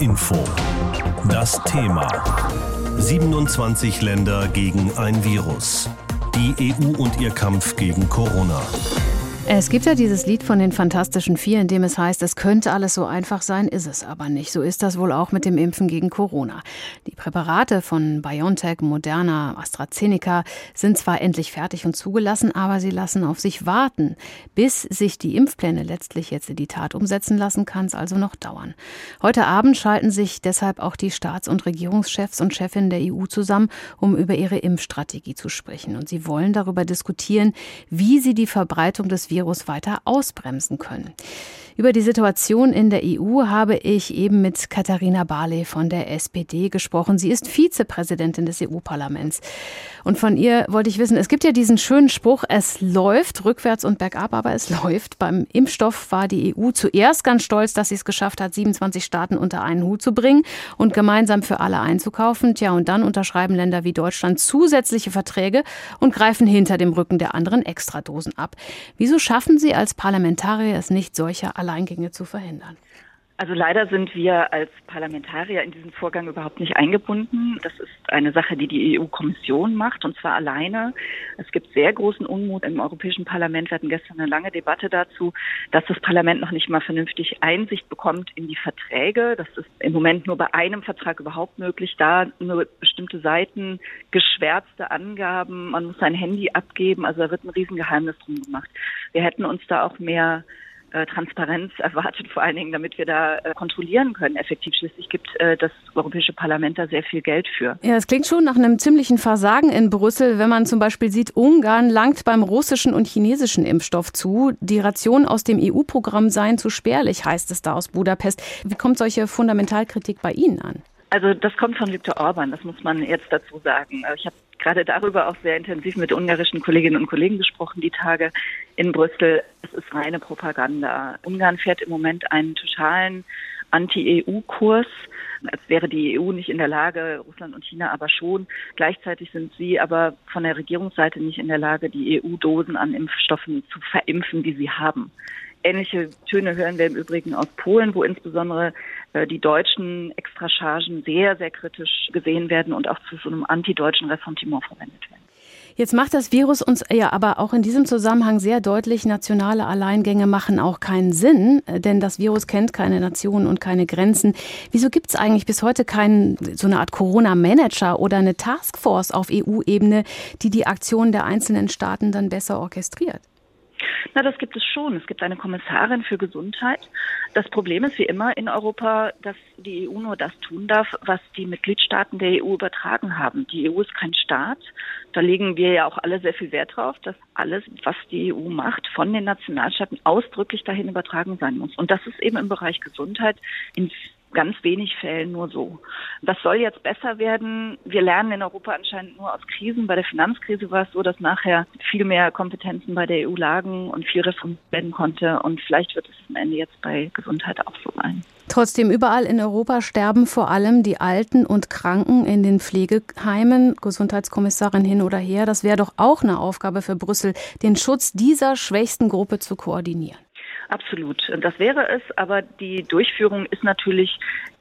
Info. Das Thema. 27 Länder gegen ein Virus. Die EU und ihr Kampf gegen Corona. Es gibt ja dieses Lied von den Fantastischen Vier, in dem es heißt, es könnte alles so einfach sein, ist es aber nicht. So ist das wohl auch mit dem Impfen gegen Corona. Die Präparate von BioNTech, Moderna, AstraZeneca sind zwar endlich fertig und zugelassen, aber sie lassen auf sich warten. Bis sich die Impfpläne letztlich jetzt in die Tat umsetzen lassen, kann es also noch dauern. Heute Abend schalten sich deshalb auch die Staats- und Regierungschefs und Chefinnen der EU zusammen, um über ihre Impfstrategie zu sprechen. Und sie wollen darüber diskutieren, wie sie die Verbreitung des Virus Virus weiter ausbremsen können. Über die Situation in der EU habe ich eben mit Katharina Barley von der SPD gesprochen. Sie ist Vizepräsidentin des EU-Parlaments. Und von ihr wollte ich wissen, es gibt ja diesen schönen Spruch, es läuft rückwärts und bergab, aber es läuft. Beim Impfstoff war die EU zuerst ganz stolz, dass sie es geschafft hat, 27 Staaten unter einen Hut zu bringen und gemeinsam für alle einzukaufen. Tja, und dann unterschreiben Länder wie Deutschland zusätzliche Verträge und greifen hinter dem Rücken der anderen Extradosen ab. Wieso schaffen Sie als Parlamentarier es nicht, solche Alleingänge zu verhindern? Also leider sind wir als Parlamentarier in diesen Vorgang überhaupt nicht eingebunden. Das ist eine Sache, die die EU-Kommission macht und zwar alleine. Es gibt sehr großen Unmut im Europäischen Parlament. Wir hatten gestern eine lange Debatte dazu, dass das Parlament noch nicht mal vernünftig Einsicht bekommt in die Verträge. Das ist im Moment nur bei einem Vertrag überhaupt möglich. Da nur bestimmte Seiten, geschwärzte Angaben. Man muss sein Handy abgeben. Also da wird ein Riesengeheimnis drum gemacht. Wir hätten uns da auch mehr Transparenz erwartet, vor allen Dingen, damit wir da äh, kontrollieren können, effektiv. Schließlich gibt äh, das Europäische Parlament da sehr viel Geld für. Ja, es klingt schon nach einem ziemlichen Versagen in Brüssel, wenn man zum Beispiel sieht, Ungarn langt beim russischen und chinesischen Impfstoff zu. Die Rationen aus dem EU-Programm seien zu spärlich, heißt es da aus Budapest. Wie kommt solche Fundamentalkritik bei Ihnen an? Also das kommt von Viktor Orban, das muss man jetzt dazu sagen. Ich habe gerade darüber auch sehr intensiv mit ungarischen Kolleginnen und Kollegen gesprochen, die Tage in Brüssel. Es ist reine Propaganda. Ungarn fährt im Moment einen totalen Anti-EU-Kurs, als wäre die EU nicht in der Lage, Russland und China aber schon. Gleichzeitig sind sie aber von der Regierungsseite nicht in der Lage, die EU-Dosen an Impfstoffen zu verimpfen, die sie haben. Ähnliche Töne hören wir im Übrigen aus Polen, wo insbesondere äh, die deutschen Extrachargen sehr, sehr kritisch gesehen werden und auch zu so einem antideutschen Ressentiment verwendet werden. Jetzt macht das Virus uns ja aber auch in diesem Zusammenhang sehr deutlich, nationale Alleingänge machen auch keinen Sinn, äh, denn das Virus kennt keine Nationen und keine Grenzen. Wieso gibt es eigentlich bis heute keinen, so eine Art Corona-Manager oder eine Taskforce auf EU-Ebene, die die Aktionen der einzelnen Staaten dann besser orchestriert? Na, das gibt es schon. Es gibt eine Kommissarin für Gesundheit. Das Problem ist wie immer in Europa, dass die EU nur das tun darf, was die Mitgliedstaaten der EU übertragen haben. Die EU ist kein Staat. Da legen wir ja auch alle sehr viel Wert drauf, dass alles, was die EU macht, von den Nationalstaaten ausdrücklich dahin übertragen sein muss. Und das ist eben im Bereich Gesundheit in ganz wenig Fällen nur so. Das soll jetzt besser werden. Wir lernen in Europa anscheinend nur aus Krisen. Bei der Finanzkrise war es so, dass nachher viel mehr Kompetenzen bei der EU lagen und viel reformiert werden konnte. Und vielleicht wird es am Ende jetzt bei Gesundheit auch so sein. Trotzdem, überall in Europa sterben vor allem die Alten und Kranken in den Pflegeheimen. Gesundheitskommissarin hin oder her. Das wäre doch auch eine Aufgabe für Brüssel, den Schutz dieser schwächsten Gruppe zu koordinieren. Absolut. Das wäre es, aber die Durchführung ist natürlich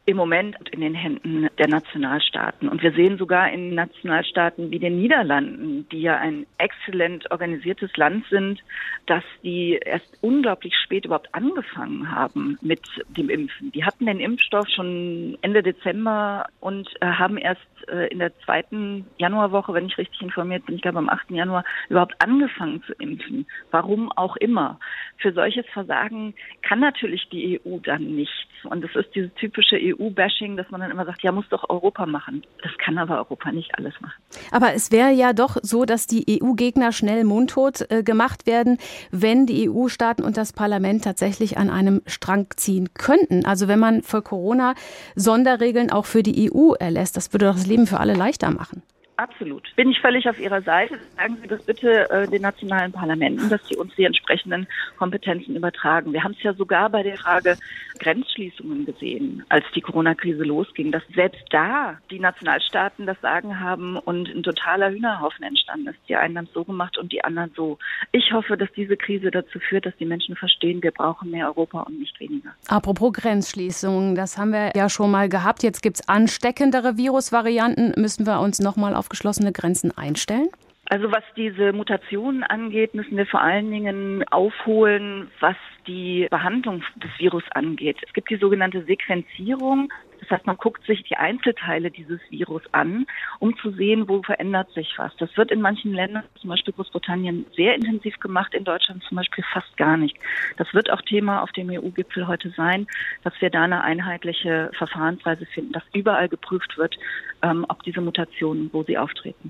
im Moment in den Händen der Nationalstaaten. Und wir sehen sogar in Nationalstaaten wie den Niederlanden, die ja ein exzellent organisiertes Land sind, dass die erst unglaublich spät überhaupt angefangen haben mit dem Impfen. Die hatten den Impfstoff schon Ende Dezember und äh, haben erst äh, in der zweiten Januarwoche, wenn ich richtig informiert bin, ich glaube am 8. Januar, überhaupt angefangen zu impfen. Warum auch immer. Für solches Versagen kann natürlich die EU dann nichts. Und es ist dieses typische EU EU-Bashing, dass man dann immer sagt, ja, muss doch Europa machen. Das kann aber Europa nicht alles machen. Aber es wäre ja doch so, dass die EU-Gegner schnell mundtot äh, gemacht werden, wenn die EU-Staaten und das Parlament tatsächlich an einem Strang ziehen könnten. Also wenn man für Corona Sonderregeln auch für die EU erlässt, das würde doch das Leben für alle leichter machen. Absolut. Bin ich völlig auf Ihrer Seite. Sagen Sie das bitte äh, den nationalen Parlamenten, dass sie uns die entsprechenden Kompetenzen übertragen. Wir haben es ja sogar bei der Frage Grenzschließungen gesehen, als die Corona-Krise losging, dass selbst da die Nationalstaaten das Sagen haben und ein totaler Hühnerhaufen entstanden ist. Die einen haben es so gemacht und die anderen so. Ich hoffe, dass diese Krise dazu führt, dass die Menschen verstehen, wir brauchen mehr Europa und nicht weniger. Apropos Grenzschließungen, das haben wir ja schon mal gehabt. Jetzt gibt es ansteckendere Virusvarianten. Müssen wir uns nochmal auf geschlossene Grenzen einstellen? Also was diese Mutationen angeht, müssen wir vor allen Dingen aufholen, was die Behandlung des Virus angeht. Es gibt die sogenannte Sequenzierung. Das heißt, man guckt sich die Einzelteile dieses Virus an, um zu sehen, wo verändert sich was. Das wird in manchen Ländern, zum Beispiel Großbritannien, sehr intensiv gemacht, in Deutschland zum Beispiel fast gar nicht. Das wird auch Thema auf dem EU-Gipfel heute sein, dass wir da eine einheitliche Verfahrensweise finden, dass überall geprüft wird, ähm, ob diese Mutationen, wo sie auftreten.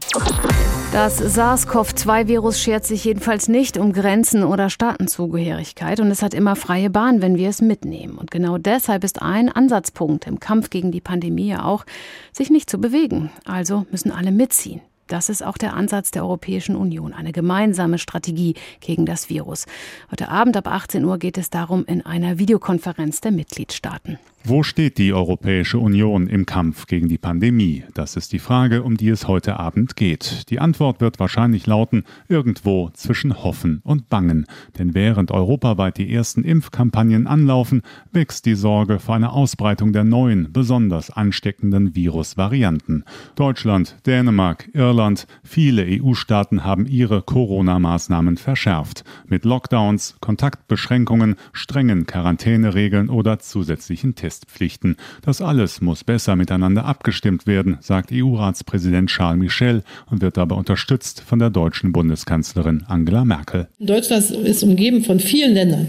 Das SARS-CoV-2-Virus schert sich jedenfalls nicht um Grenzen oder Staatenzugehörigkeit und es hat immer freie Bahn, wenn wir es mitnehmen. Und genau deshalb ist ein Ansatzpunkt im Kampf gegen die Pandemie ja auch, sich nicht zu bewegen. Also müssen alle mitziehen. Das ist auch der Ansatz der Europäischen Union, eine gemeinsame Strategie gegen das Virus. Heute Abend ab 18 Uhr geht es darum in einer Videokonferenz der Mitgliedstaaten. Wo steht die Europäische Union im Kampf gegen die Pandemie? Das ist die Frage, um die es heute Abend geht. Die Antwort wird wahrscheinlich lauten, irgendwo zwischen Hoffen und Bangen. Denn während europaweit die ersten Impfkampagnen anlaufen, wächst die Sorge vor einer Ausbreitung der neuen, besonders ansteckenden Virusvarianten. Deutschland, Dänemark, Irland, viele EU-Staaten haben ihre Corona-Maßnahmen verschärft. Mit Lockdowns, Kontaktbeschränkungen, strengen Quarantäneregeln oder zusätzlichen Tests. Testpflichten. Das alles muss besser miteinander abgestimmt werden, sagt EU-Ratspräsident Charles Michel und wird dabei unterstützt von der deutschen Bundeskanzlerin Angela Merkel. Deutschland ist umgeben von vielen Ländern.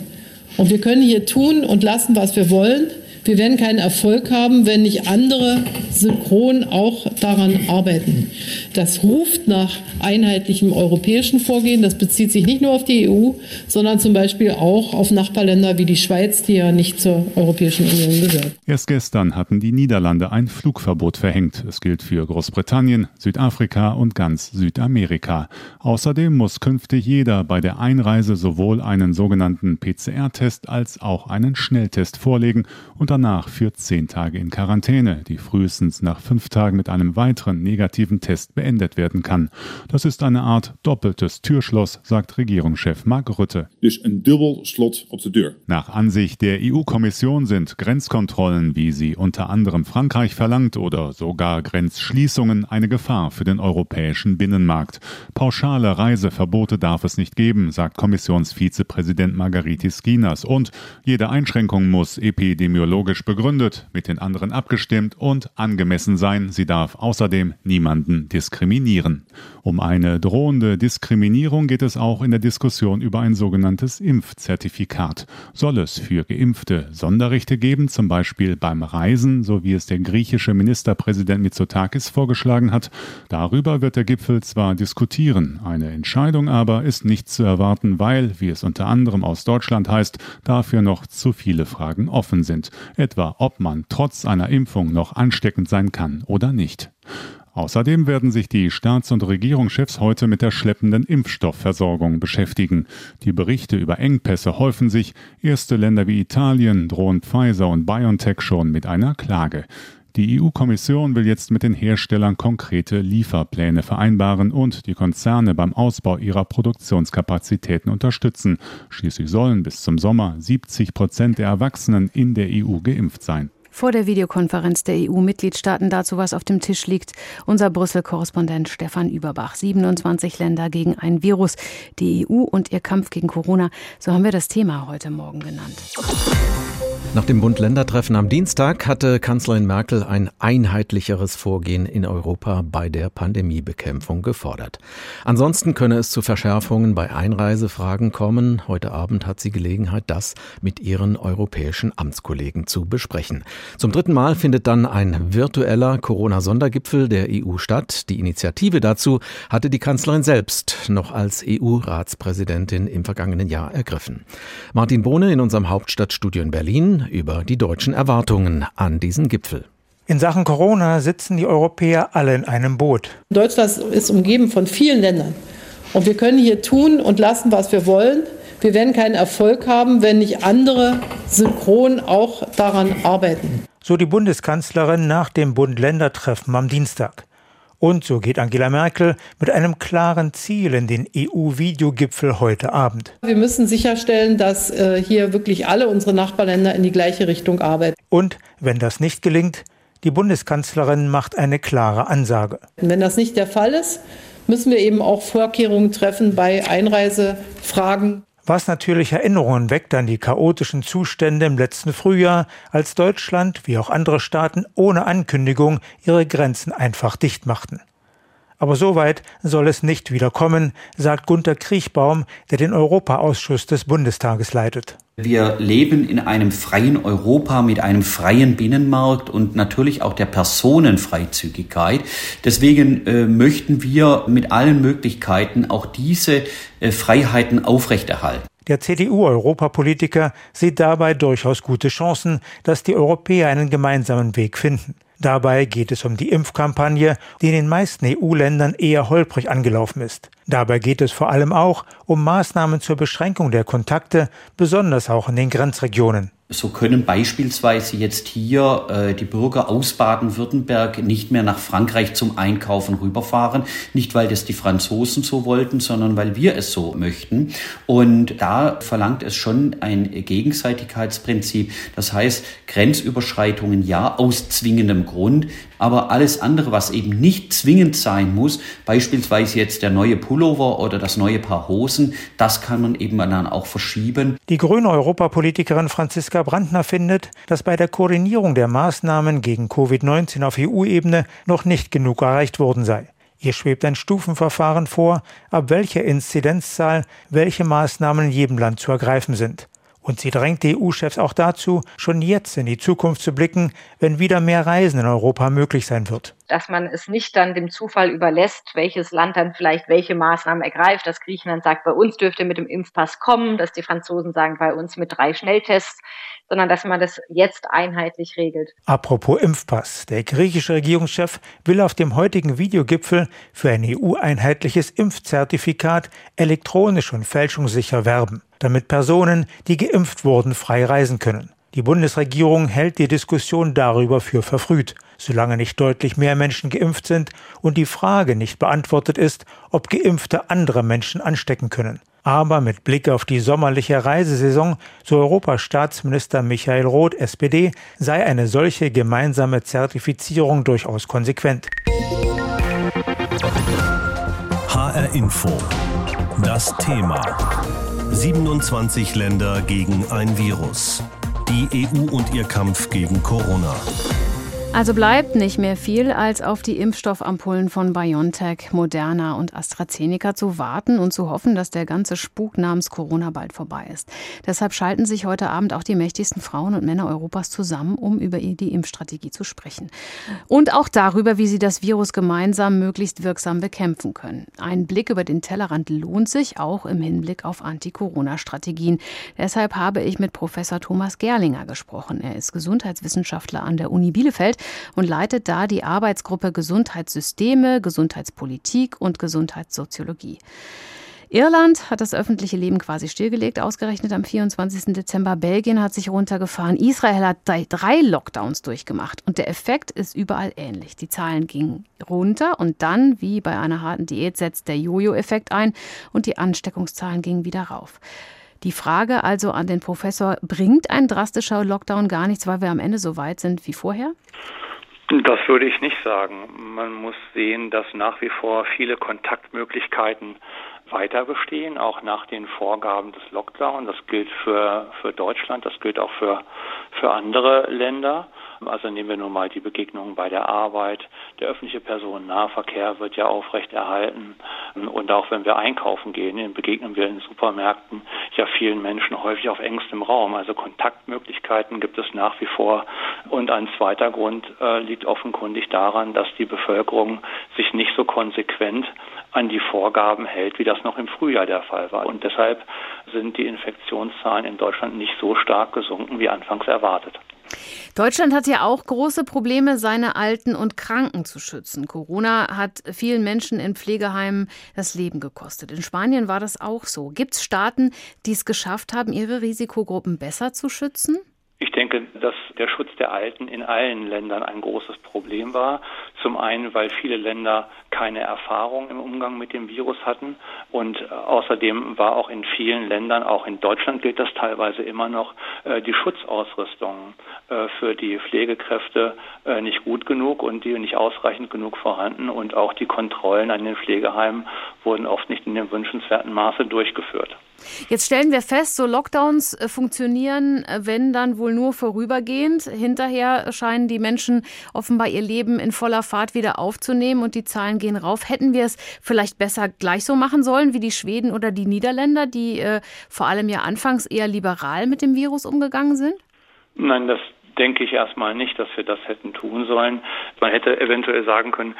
Und wir können hier tun und lassen, was wir wollen. Wir werden keinen Erfolg haben, wenn nicht andere synchron auch daran arbeiten. Das ruft nach einheitlichem europäischen Vorgehen. Das bezieht sich nicht nur auf die EU, sondern zum Beispiel auch auf Nachbarländer wie die Schweiz, die ja nicht zur Europäischen Union gehört. Erst gestern hatten die Niederlande ein Flugverbot verhängt. Es gilt für Großbritannien, Südafrika und ganz Südamerika. Außerdem muss künftig jeder bei der Einreise sowohl einen sogenannten PCR-Test als auch einen Schnelltest vorlegen und danach für zehn Tage in Quarantäne, die frühestens nach fünf Tagen mit einem weiteren negativen Test beendet werden kann. Das ist eine Art doppeltes Türschloss, sagt Regierungschef Mark Rutte. Dus een dubbel slot op de deur. Nach Ansicht der EU-Kommission sind Grenzkontrollen, wie sie unter anderem Frankreich verlangt, oder sogar Grenzschließungen eine Gefahr für den europäischen Binnenmarkt. Pauschale Reiseverbote darf es nicht geben, sagt Kommissionsvizepräsident Margaritis Skinas. Und jede Einschränkung muss epidemiologisch logisch begründet, mit den anderen abgestimmt und angemessen sein. Sie darf außerdem niemanden diskriminieren. Um eine drohende Diskriminierung geht es auch in der Diskussion über ein sogenanntes Impfzertifikat. Soll es für Geimpfte Sonderrechte geben, zum Beispiel beim Reisen, so wie es der griechische Ministerpräsident Mitsotakis vorgeschlagen hat? Darüber wird der Gipfel zwar diskutieren, eine Entscheidung aber ist nicht zu erwarten, weil, wie es unter anderem aus Deutschland heißt, dafür noch zu viele Fragen offen sind etwa ob man trotz einer Impfung noch ansteckend sein kann oder nicht. Außerdem werden sich die Staats- und Regierungschefs heute mit der schleppenden Impfstoffversorgung beschäftigen. Die Berichte über Engpässe häufen sich. Erste Länder wie Italien drohen Pfizer und BioNTech schon mit einer Klage. Die EU-Kommission will jetzt mit den Herstellern konkrete Lieferpläne vereinbaren und die Konzerne beim Ausbau ihrer Produktionskapazitäten unterstützen. Schließlich sollen bis zum Sommer 70 Prozent der Erwachsenen in der EU geimpft sein. Vor der Videokonferenz der EU-Mitgliedstaaten dazu, was auf dem Tisch liegt, unser Brüssel-Korrespondent Stefan Überbach. 27 Länder gegen ein Virus, die EU und ihr Kampf gegen Corona, so haben wir das Thema heute Morgen genannt. Nach dem Bund-Länder-Treffen am Dienstag hatte Kanzlerin Merkel ein einheitlicheres Vorgehen in Europa bei der Pandemiebekämpfung gefordert. Ansonsten könne es zu Verschärfungen bei Einreisefragen kommen. Heute Abend hat sie Gelegenheit, das mit ihren europäischen Amtskollegen zu besprechen. Zum dritten Mal findet dann ein virtueller Corona-Sondergipfel der EU statt. Die Initiative dazu hatte die Kanzlerin selbst noch als EU-Ratspräsidentin im vergangenen Jahr ergriffen. Martin Bohne in unserem Hauptstadtstudio in Berlin über die deutschen Erwartungen an diesen Gipfel. In Sachen Corona sitzen die Europäer alle in einem Boot. Deutschland ist umgeben von vielen Ländern. Und wir können hier tun und lassen, was wir wollen. Wir werden keinen Erfolg haben, wenn nicht andere synchron auch daran arbeiten. So die Bundeskanzlerin nach dem Bund-Länder-Treffen am Dienstag. Und so geht Angela Merkel mit einem klaren Ziel in den EU-Videogipfel heute Abend. Wir müssen sicherstellen, dass äh, hier wirklich alle unsere Nachbarländer in die gleiche Richtung arbeiten. Und wenn das nicht gelingt, die Bundeskanzlerin macht eine klare Ansage. Wenn das nicht der Fall ist, müssen wir eben auch Vorkehrungen treffen bei Einreisefragen was natürlich Erinnerungen weckt an die chaotischen Zustände im letzten Frühjahr, als Deutschland wie auch andere Staaten ohne Ankündigung ihre Grenzen einfach dicht machten. Aber so weit soll es nicht wieder kommen, sagt Gunter Kriechbaum, der den Europaausschuss des Bundestages leitet. Wir leben in einem freien Europa mit einem freien Binnenmarkt und natürlich auch der Personenfreizügigkeit. Deswegen äh, möchten wir mit allen Möglichkeiten auch diese äh, Freiheiten aufrechterhalten. Der CDU-Europapolitiker sieht dabei durchaus gute Chancen, dass die Europäer einen gemeinsamen Weg finden. Dabei geht es um die Impfkampagne, die in den meisten EU-Ländern eher holprig angelaufen ist. Dabei geht es vor allem auch um Maßnahmen zur Beschränkung der Kontakte, besonders auch in den Grenzregionen. So können beispielsweise jetzt hier äh, die Bürger aus Baden-Württemberg nicht mehr nach Frankreich zum Einkaufen rüberfahren. Nicht, weil das die Franzosen so wollten, sondern weil wir es so möchten. Und da verlangt es schon ein Gegenseitigkeitsprinzip. Das heißt, Grenzüberschreitungen ja aus zwingendem Grund, aber alles andere, was eben nicht zwingend sein muss, beispielsweise jetzt der neue Pullover oder das neue Paar Hosen, das kann man eben dann auch verschieben. Die grüne Europapolitikerin Franziska Brandner findet, dass bei der Koordinierung der Maßnahmen gegen Covid-19 auf EU-Ebene noch nicht genug erreicht worden sei. Ihr schwebt ein Stufenverfahren vor, ab welcher Inzidenzzahl welche Maßnahmen in jedem Land zu ergreifen sind. Und sie drängt die EU-Chefs auch dazu, schon jetzt in die Zukunft zu blicken, wenn wieder mehr Reisen in Europa möglich sein wird. Dass man es nicht dann dem Zufall überlässt, welches Land dann vielleicht welche Maßnahmen ergreift, dass Griechenland sagt, bei uns dürfte mit dem Impfpass kommen, dass die Franzosen sagen, bei uns mit drei Schnelltests, sondern dass man das jetzt einheitlich regelt. Apropos Impfpass. Der griechische Regierungschef will auf dem heutigen Videogipfel für ein EU-einheitliches Impfzertifikat elektronisch und fälschungssicher werben damit Personen, die geimpft wurden, frei reisen können. Die Bundesregierung hält die Diskussion darüber für verfrüht, solange nicht deutlich mehr Menschen geimpft sind und die Frage nicht beantwortet ist, ob Geimpfte andere Menschen anstecken können. Aber mit Blick auf die sommerliche Reisesaison, so Europastaatsminister Michael Roth, SPD, sei eine solche gemeinsame Zertifizierung durchaus konsequent. HR Info. Das Thema. 27 Länder gegen ein Virus. Die EU und ihr Kampf gegen Corona. Also bleibt nicht mehr viel, als auf die Impfstoffampullen von BioNTech, Moderna und AstraZeneca zu warten und zu hoffen, dass der ganze Spuk namens Corona bald vorbei ist. Deshalb schalten sich heute Abend auch die mächtigsten Frauen und Männer Europas zusammen, um über die Impfstrategie zu sprechen. Und auch darüber, wie sie das Virus gemeinsam möglichst wirksam bekämpfen können. Ein Blick über den Tellerrand lohnt sich auch im Hinblick auf Anti-Corona-Strategien. Deshalb habe ich mit Professor Thomas Gerlinger gesprochen. Er ist Gesundheitswissenschaftler an der Uni Bielefeld und leitet da die Arbeitsgruppe Gesundheitssysteme, Gesundheitspolitik und Gesundheitssoziologie. Irland hat das öffentliche Leben quasi stillgelegt, ausgerechnet am 24. Dezember. Belgien hat sich runtergefahren. Israel hat drei Lockdowns durchgemacht. Und der Effekt ist überall ähnlich. Die Zahlen gingen runter und dann, wie bei einer harten Diät, setzt der Jojo-Effekt ein und die Ansteckungszahlen gingen wieder rauf. Die Frage also an den Professor, bringt ein drastischer Lockdown gar nichts, weil wir am Ende so weit sind wie vorher? Das würde ich nicht sagen. Man muss sehen, dass nach wie vor viele Kontaktmöglichkeiten weiter bestehen, auch nach den Vorgaben des Lockdowns. Das gilt für, für Deutschland, das gilt auch für, für andere Länder. Also nehmen wir nun mal die Begegnungen bei der Arbeit. Der öffentliche Personennahverkehr wird ja aufrechterhalten. Und auch wenn wir einkaufen gehen, begegnen wir in Supermärkten ja vielen Menschen häufig auf engstem Raum. Also Kontaktmöglichkeiten gibt es nach wie vor. Und ein zweiter Grund äh, liegt offenkundig daran, dass die Bevölkerung sich nicht so konsequent an die Vorgaben hält, wie das noch im Frühjahr der Fall war. Und deshalb sind die Infektionszahlen in Deutschland nicht so stark gesunken wie anfangs erwartet. Deutschland hat ja auch große Probleme, seine Alten und Kranken zu schützen. Corona hat vielen Menschen in Pflegeheimen das Leben gekostet. In Spanien war das auch so. Gibt es Staaten, die es geschafft haben, ihre Risikogruppen besser zu schützen? Ich denke, dass der Schutz der Alten in allen Ländern ein großes Problem war. Zum einen, weil viele Länder keine Erfahrung im Umgang mit dem Virus hatten und äh, außerdem war auch in vielen Ländern, auch in Deutschland gilt das teilweise immer noch, äh, die Schutzausrüstung äh, für die Pflegekräfte nicht gut genug und die nicht ausreichend genug vorhanden und auch die Kontrollen an den Pflegeheimen wurden oft nicht in dem wünschenswerten Maße durchgeführt. Jetzt stellen wir fest, so Lockdowns funktionieren, wenn dann wohl nur vorübergehend. Hinterher scheinen die Menschen offenbar ihr Leben in voller Fahrt wieder aufzunehmen und die Zahlen gehen rauf. Hätten wir es vielleicht besser gleich so machen sollen wie die Schweden oder die Niederländer, die äh, vor allem ja anfangs eher liberal mit dem Virus umgegangen sind? Nein, das denke ich erstmal nicht, dass wir das hätten tun sollen. Man hätte eventuell sagen können,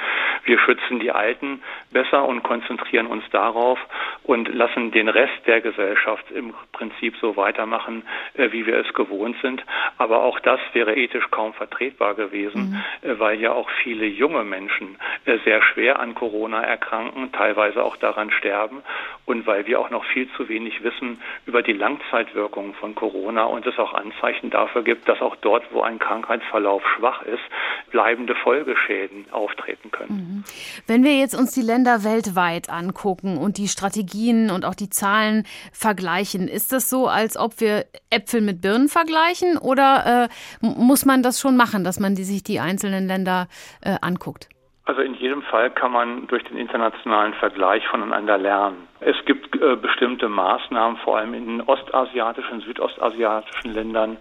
wir schützen die Alten besser und konzentrieren uns darauf und lassen den Rest der Gesellschaft im Prinzip so weitermachen, äh, wie wir es gewohnt sind. Aber auch das wäre ethisch kaum vertretbar gewesen, mhm. Äh, weil ja auch viele junge Menschen äh, sehr schwer an Corona erkranken, teilweise auch daran sterben und weil wir auch noch viel zu wenig wissen über die Langzeitwirkungen von Corona und es auch Anzeichen dafür gibt, dass auch dort wo ein Krankheitsverlauf schwach ist, bleibende Folgeschäden auftreten können. Mhm. Wenn wir jetzt uns die Länder weltweit angucken und die Strategien und auch die Zahlen vergleichen, ist das so, als ob wir Äpfel mit Birnen vergleichen oder äh, muss man das schon machen, dass man die, sich die einzelnen Länder äh, anguckt? Also in jedem Fall kann man durch den internationalen Vergleich voneinander lernen. Es gibt äh, bestimmte Maßnahmen, vor allem in ostasiatischen, südostasiatischen Ländern,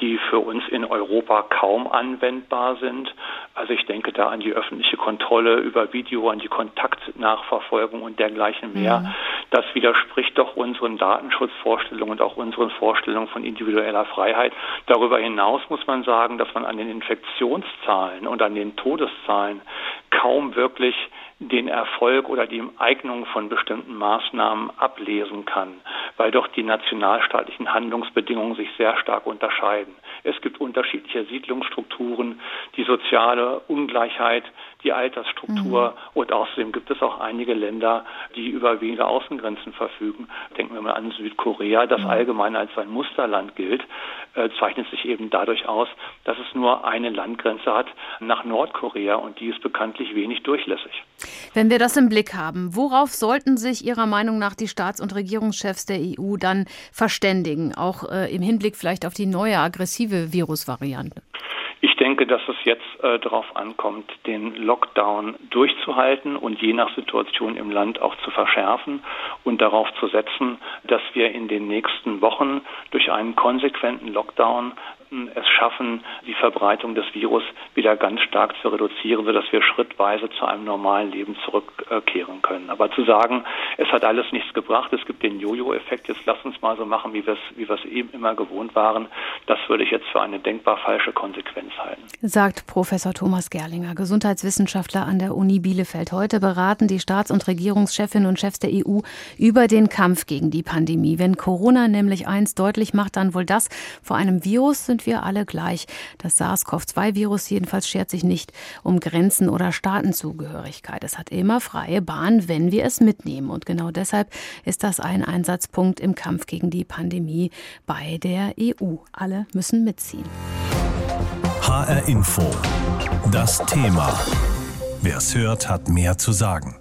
die für uns in Europa kaum anwendbar sind. Also ich denke da an die öffentliche Kontrolle über Video, an die Kontaktnachverfolgung und dergleichen mehr. Mhm. Das widerspricht doch unseren Datenschutzvorstellungen und auch unseren Vorstellungen von individueller Freiheit. Darüber hinaus muss man sagen, dass man an den Infektionszahlen und an den Todeszahlen kaum wirklich den Erfolg oder die Eignung von bestimmten Maßnahmen ablesen kann, weil doch die nationalstaatlichen Handlungsbedingungen sich sehr stark unterscheiden. Es gibt unterschiedliche Siedlungsstrukturen, die soziale Ungleichheit, die Altersstruktur mhm. und außerdem gibt es auch einige Länder, die über wenige Außengrenzen verfügen. Denken wir mal an Südkorea, das mhm. allgemein als ein Musterland gilt, äh, zeichnet sich eben dadurch aus, dass es nur eine Landgrenze hat nach Nordkorea und die ist bekanntlich wenig durchlässig. Wenn wir das im Blick haben, worauf sollten sich Ihrer Meinung nach die Staats- und Regierungschefs der EU dann verständigen, auch äh, im Hinblick vielleicht auf die neue aggressive Virusvariante? Ich denke, dass es jetzt äh, darauf ankommt, den Lockdown durchzuhalten und je nach Situation im Land auch zu verschärfen und darauf zu setzen, dass wir in den nächsten Wochen durch einen konsequenten Lockdown es schaffen, die Verbreitung des Virus wieder ganz stark zu reduzieren, sodass wir schrittweise zu einem normalen Leben zurückkehren können. Aber zu sagen, es hat alles nichts gebracht, es gibt den Jojo-Effekt, jetzt lass uns mal so machen, wie wir es wie eben immer gewohnt waren, das würde ich jetzt für eine denkbar falsche Konsequenz halten. Sagt Professor Thomas Gerlinger, Gesundheitswissenschaftler an der Uni Bielefeld. Heute beraten die Staats- und Regierungschefinnen und Chefs der EU über den Kampf gegen die Pandemie. Wenn Corona nämlich eins deutlich macht, dann wohl das, vor einem Virus sind sind wir alle gleich. Das SARS-CoV-2-Virus jedenfalls schert sich nicht um Grenzen oder Staatenzugehörigkeit. Es hat immer freie Bahn, wenn wir es mitnehmen. Und genau deshalb ist das ein Einsatzpunkt im Kampf gegen die Pandemie bei der EU. Alle müssen mitziehen. HR Info. Das Thema. Wer es hört, hat mehr zu sagen.